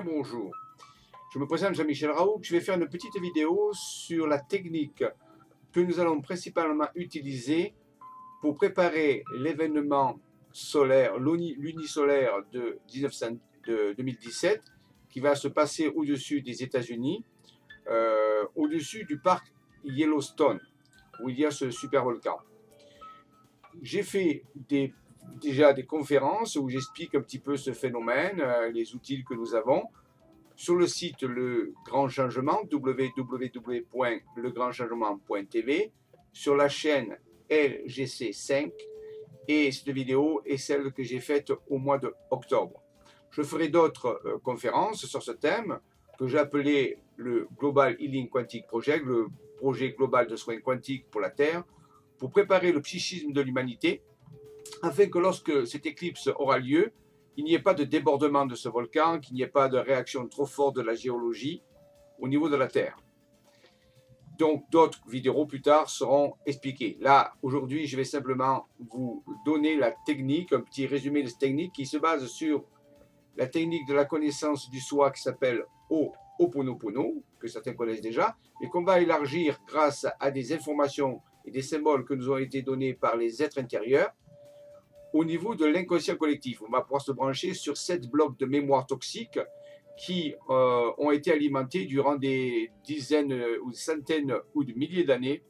Bonjour, je me présente Jean-Michel Raoult, je vais faire une petite vidéo sur la technique que nous allons principalement utiliser pour préparer l'événement solaire, l'unisolaire de, de 2017 qui va se passer au-dessus des États-Unis, euh, au-dessus du parc Yellowstone où il y a ce super volcan. J'ai fait des déjà des conférences où j'explique un petit peu ce phénomène, euh, les outils que nous avons. Sur le site Le Grand Changement, www.legrandchangement.tv, sur la chaîne LGC5, et cette vidéo est celle que j'ai faite au mois d'octobre. Je ferai d'autres euh, conférences sur ce thème que appelé le Global Healing Quantique Project, le projet global de soins quantiques pour la Terre, pour préparer le psychisme de l'humanité afin que lorsque cette éclipse aura lieu, il n'y ait pas de débordement de ce volcan, qu'il n'y ait pas de réaction trop forte de la géologie au niveau de la Terre. Donc d'autres vidéos plus tard seront expliquées. Là, aujourd'hui, je vais simplement vous donner la technique, un petit résumé de cette technique qui se base sur la technique de la connaissance du soi qui s'appelle Oponopono, que certains connaissent déjà, et qu'on va élargir grâce à des informations et des symboles que nous ont été donnés par les êtres intérieurs au niveau de l'inconscient collectif. On va pouvoir se brancher sur sept blocs de mémoire toxique qui euh, ont été alimentés durant des dizaines ou des centaines ou des milliers d'années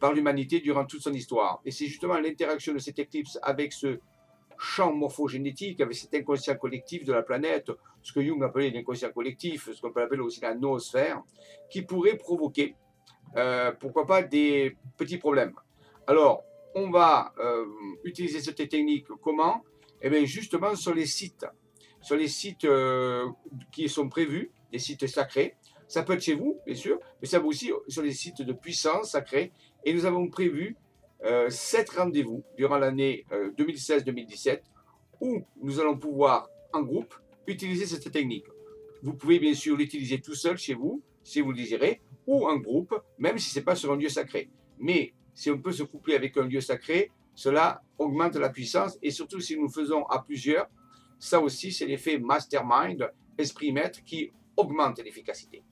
par l'humanité durant toute son histoire. Et c'est justement l'interaction de cette éclipse avec ce champ morphogénétique, avec cet inconscient collectif de la planète, ce que Jung appelait l'inconscient collectif, ce qu'on peut appeler aussi la noosphère, qui pourrait provoquer, euh, pourquoi pas, des petits problèmes. Alors, on va euh, utiliser cette technique comment? Eh bien, justement sur les sites, sur les sites euh, qui sont prévus, des sites sacrés. Ça peut être chez vous, bien sûr, mais ça va aussi sur les sites de puissance sacrés. Et nous avons prévu euh, sept rendez-vous durant l'année 2016-2017 où nous allons pouvoir, en groupe, utiliser cette technique. Vous pouvez bien sûr l'utiliser tout seul chez vous, si vous le désirez, ou en groupe, même si ce n'est pas sur un lieu sacré. Mais si on peut se coupler avec un lieu sacré, cela augmente la puissance et surtout si nous le faisons à plusieurs, ça aussi c'est l'effet mastermind, esprit maître qui augmente l'efficacité.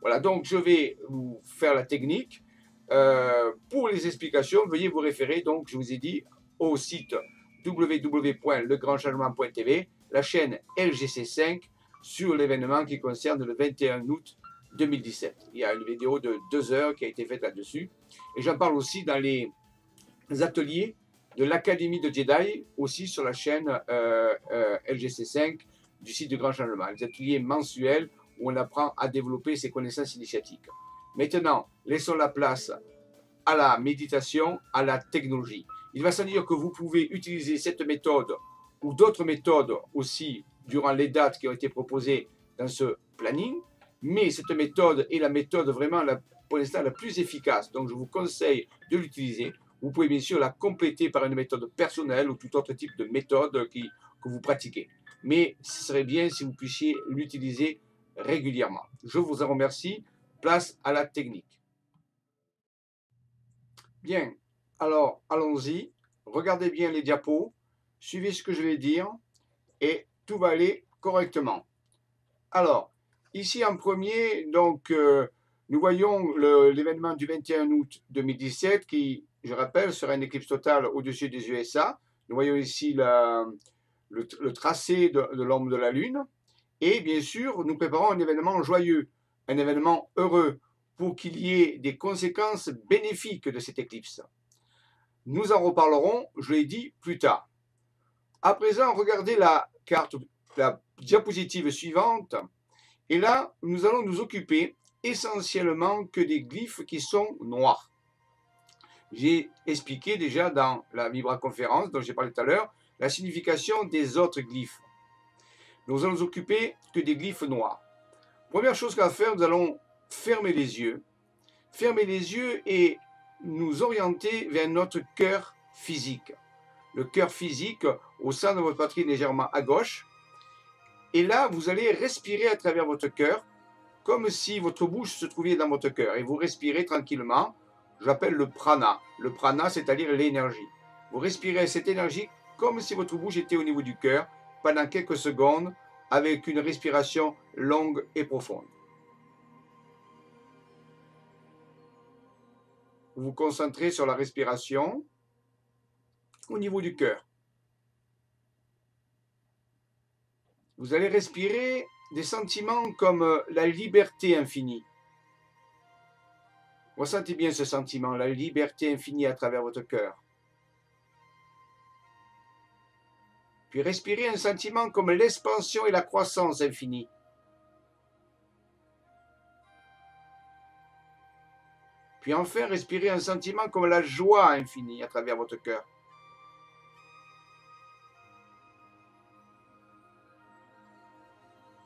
Voilà, donc je vais vous faire la technique. Euh, pour les explications, veuillez vous référer, donc je vous ai dit, au site www.legrandchangement.tv, la chaîne LGC5 sur l'événement qui concerne le 21 août 2017. Il y a une vidéo de deux heures qui a été faite là-dessus. Et j'en parle aussi dans les ateliers de l'Académie de Jedi, aussi sur la chaîne euh, euh, LGC5 du site de Grand Changement. Les ateliers mensuels où on apprend à développer ses connaissances initiatiques. Maintenant, laissons la place à la méditation, à la technologie. Il va sans dire que vous pouvez utiliser cette méthode ou d'autres méthodes aussi durant les dates qui ont été proposées dans ce planning mais cette méthode est la méthode vraiment la, pour l'instant la plus efficace. Donc je vous conseille de l'utiliser. Vous pouvez bien sûr la compléter par une méthode personnelle ou tout autre type de méthode que vous pratiquez. Mais ce serait bien si vous puissiez l'utiliser régulièrement. Je vous en remercie. Place à la technique. Bien, alors allons-y. Regardez bien les diapos. Suivez ce que je vais dire et tout va aller correctement. Alors, Ici, en premier, donc, euh, nous voyons l'événement du 21 août 2017 qui, je rappelle, sera une éclipse totale au-dessus des USA. Nous voyons ici le, tracé de, de l'ombre de la Lune. Et bien sûr, nous préparons un événement joyeux, un événement heureux, pour qu'il y ait des conséquences bénéfiques de cette éclipse. Nous en reparlerons, je l'ai dit, plus tard. À présent, regardez la carte, la diapositive suivante. Et là, nous allons nous occuper essentiellement que des glyphes qui sont noirs. J'ai expliqué déjà dans la Vibra conférence dont j'ai parlé tout à l'heure la signification des autres glyphes. Nous allons nous occuper que des glyphes noirs. Première chose qu'on va faire, nous allons fermer les yeux. Fermer les yeux et nous orienter vers notre cœur physique. Le cœur physique au sein de votre poitrine légèrement à gauche et là, vous allez respirer à travers votre cœur, comme si votre bouche se trouvait dans votre cœur. Et vous respirez tranquillement. J'appelle le prana. Le prana, c'est-à-dire l'énergie. Vous respirez cette énergie comme si votre bouche était au niveau du cœur pendant quelques secondes avec une respiration longue et profonde. Vous vous concentrez sur la respiration au niveau du cœur. Vous allez respirer des sentiments comme la liberté infinie. Ressentez bien ce sentiment, la liberté infinie à travers votre cœur. Puis respirez un sentiment comme l'expansion et la croissance infinie. Puis enfin, respirez un sentiment comme la joie infinie à travers votre cœur.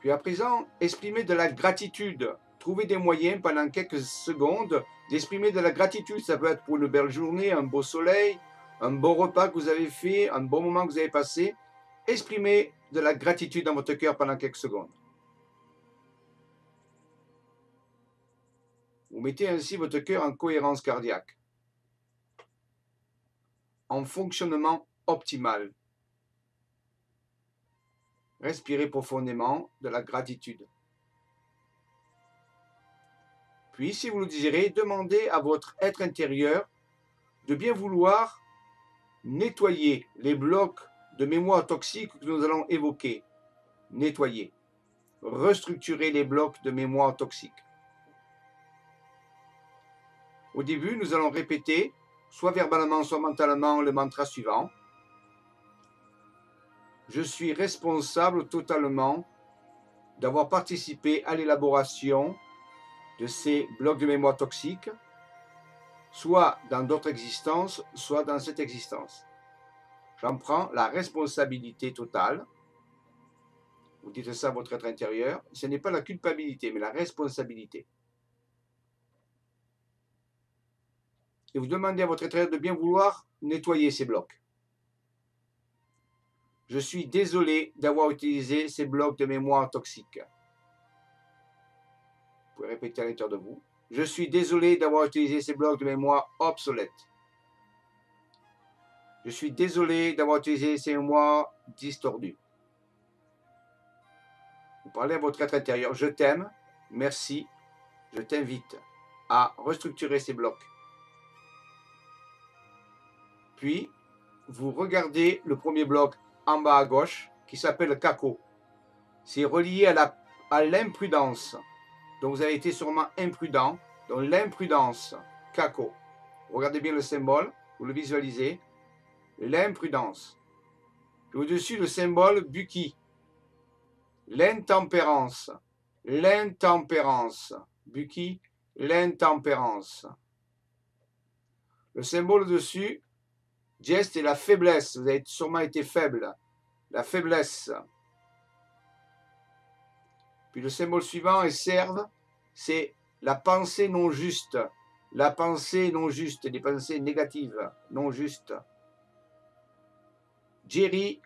Puis à présent, exprimez de la gratitude. Trouvez des moyens pendant quelques secondes d'exprimer de la gratitude. Ça peut être pour une belle journée, un beau soleil, un beau repas que vous avez fait, un bon moment que vous avez passé. Exprimez de la gratitude dans votre cœur pendant quelques secondes. Vous mettez ainsi votre cœur en cohérence cardiaque, en fonctionnement optimal. Respirez profondément de la gratitude. Puis, si vous le désirez, demandez à votre être intérieur de bien vouloir nettoyer les blocs de mémoire toxique que nous allons évoquer. Nettoyer. Restructurer les blocs de mémoire toxique. Au début, nous allons répéter, soit verbalement, soit mentalement, le mantra suivant. Je suis responsable totalement d'avoir participé à l'élaboration de ces blocs de mémoire toxiques, soit dans d'autres existences, soit dans cette existence. J'en prends la responsabilité totale. Vous dites ça à votre être intérieur. Ce n'est pas la culpabilité, mais la responsabilité. Et vous demandez à votre être intérieur de bien vouloir nettoyer ces blocs. Je suis désolé d'avoir utilisé ces blocs de mémoire toxiques. Vous pouvez répéter à l'intérieur de vous. Je suis désolé d'avoir utilisé ces blocs de mémoire obsolètes. Je suis désolé d'avoir utilisé ces mots distordus. Vous parlez à votre être intérieur. Je t'aime. Merci. Je t'invite à restructurer ces blocs. Puis, vous regardez le premier bloc en bas à gauche qui s'appelle CACO. C'est relié à l'imprudence. donc, vous avez été sûrement imprudent. Donc, l'imprudence, CACO. Regardez bien le symbole, vous le visualisez l'imprudence. Au-dessus, le symbole Buki. L'intempérance. L'intempérance. Buki, l'intempérance. Le symbole au-dessus, geste et la faiblesse. Vous avez sûrement été faible. La faiblesse. Puis le symbole suivant est serve, c'est la pensée non juste. La pensée non juste, des pensées négatives, non justes. Jerry,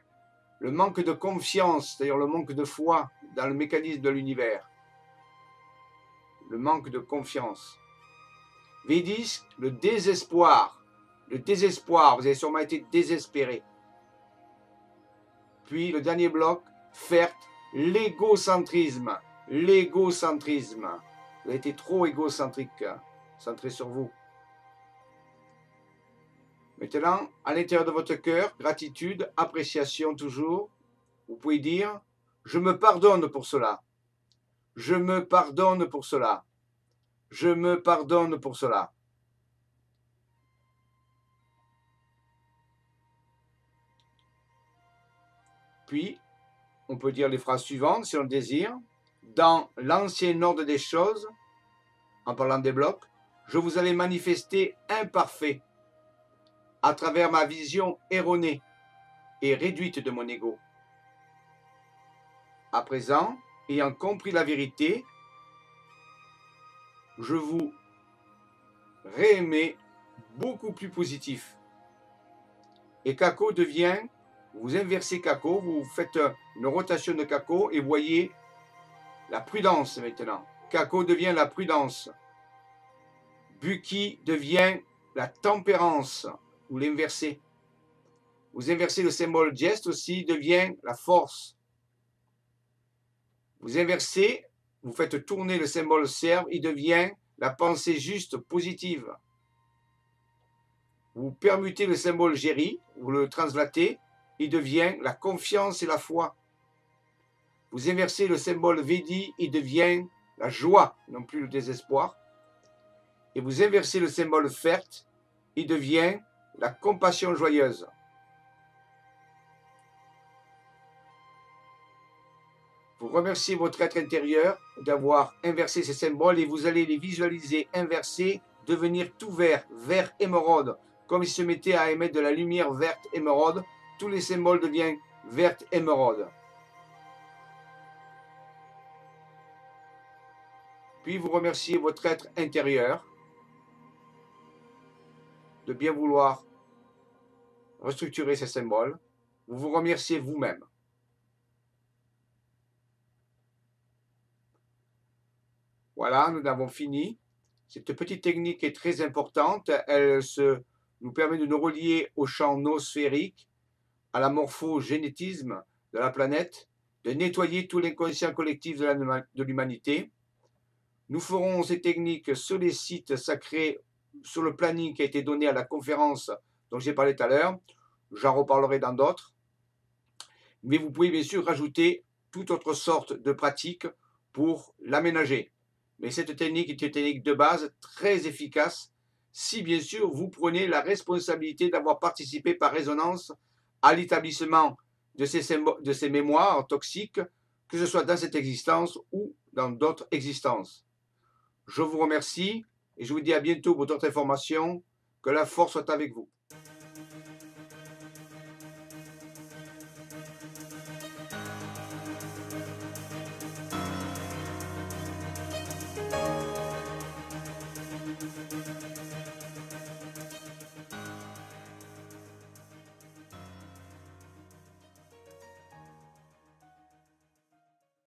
le manque de confiance, c'est-à-dire le manque de foi dans le mécanisme de l'univers. Le manque de confiance. Védis, le désespoir. Le désespoir, vous avez sûrement été désespéré. Puis le dernier bloc, Fert, l'égocentrisme. L'égocentrisme. Vous avez été trop égocentrique, hein, centré sur vous. Maintenant, à l'intérieur de votre cœur, gratitude, appréciation toujours. Vous pouvez dire, je me pardonne pour cela. Je me pardonne pour cela. Je me pardonne pour cela. Puis, on peut dire les phrases suivantes si on le désire. Dans l'ancien ordre des choses, en parlant des blocs, je vous avais manifesté imparfait à travers ma vision erronée et réduite de mon ego. À présent, ayant compris la vérité, je vous réaimais beaucoup plus positif. Et Kako devient, vous inversez Kako, vous faites une rotation de Kako et voyez la prudence maintenant. Kako devient la prudence. Buki devient la tempérance vous l'inversez. Vous inversez le symbole geste aussi, devient la force. Vous inversez, vous faites tourner le symbole serve, il devient la pensée juste positive. Vous permutez le symbole Géry, vous le translatez, il devient la confiance et la foi. Vous inversez le symbole Vedi, il devient la joie, non plus le désespoir. Et vous inversez le symbole Fert, il devient la compassion joyeuse. Vous remerciez votre être intérieur d'avoir inversé ces symboles et vous allez les visualiser inversés, devenir tout vert, vert émeraude, comme il se mettait à émettre de la lumière verte émeraude, tous les symboles deviennent verte émeraude. Puis vous remerciez votre être intérieur de bien vouloir restructurer ces symboles. Vous vous remerciez vous-même. Voilà, nous avons fini. Cette petite technique est très importante. Elle nous permet de nous relier au champ nosphérique, à la morphogénétisme de la planète, de nettoyer tout l'inconscient collectif de l'humanité. Nous ferons ces techniques sur les sites sacrés, sur le planning qui a été donné à la conférence dont j'ai parlé tout à l'heure. J'en reparlerai dans d'autres. Mais vous pouvez bien sûr rajouter toute autre sorte de pratique pour l'aménager. Mais cette technique est une technique de base très efficace si bien sûr vous prenez la responsabilité d'avoir participé par résonance à l'établissement de ces, mémoires toxiques, que ce soit dans cette existence ou dans d'autres existences. Je vous remercie et je vous dis à bientôt pour d'autres informations. Que la force soit avec vous.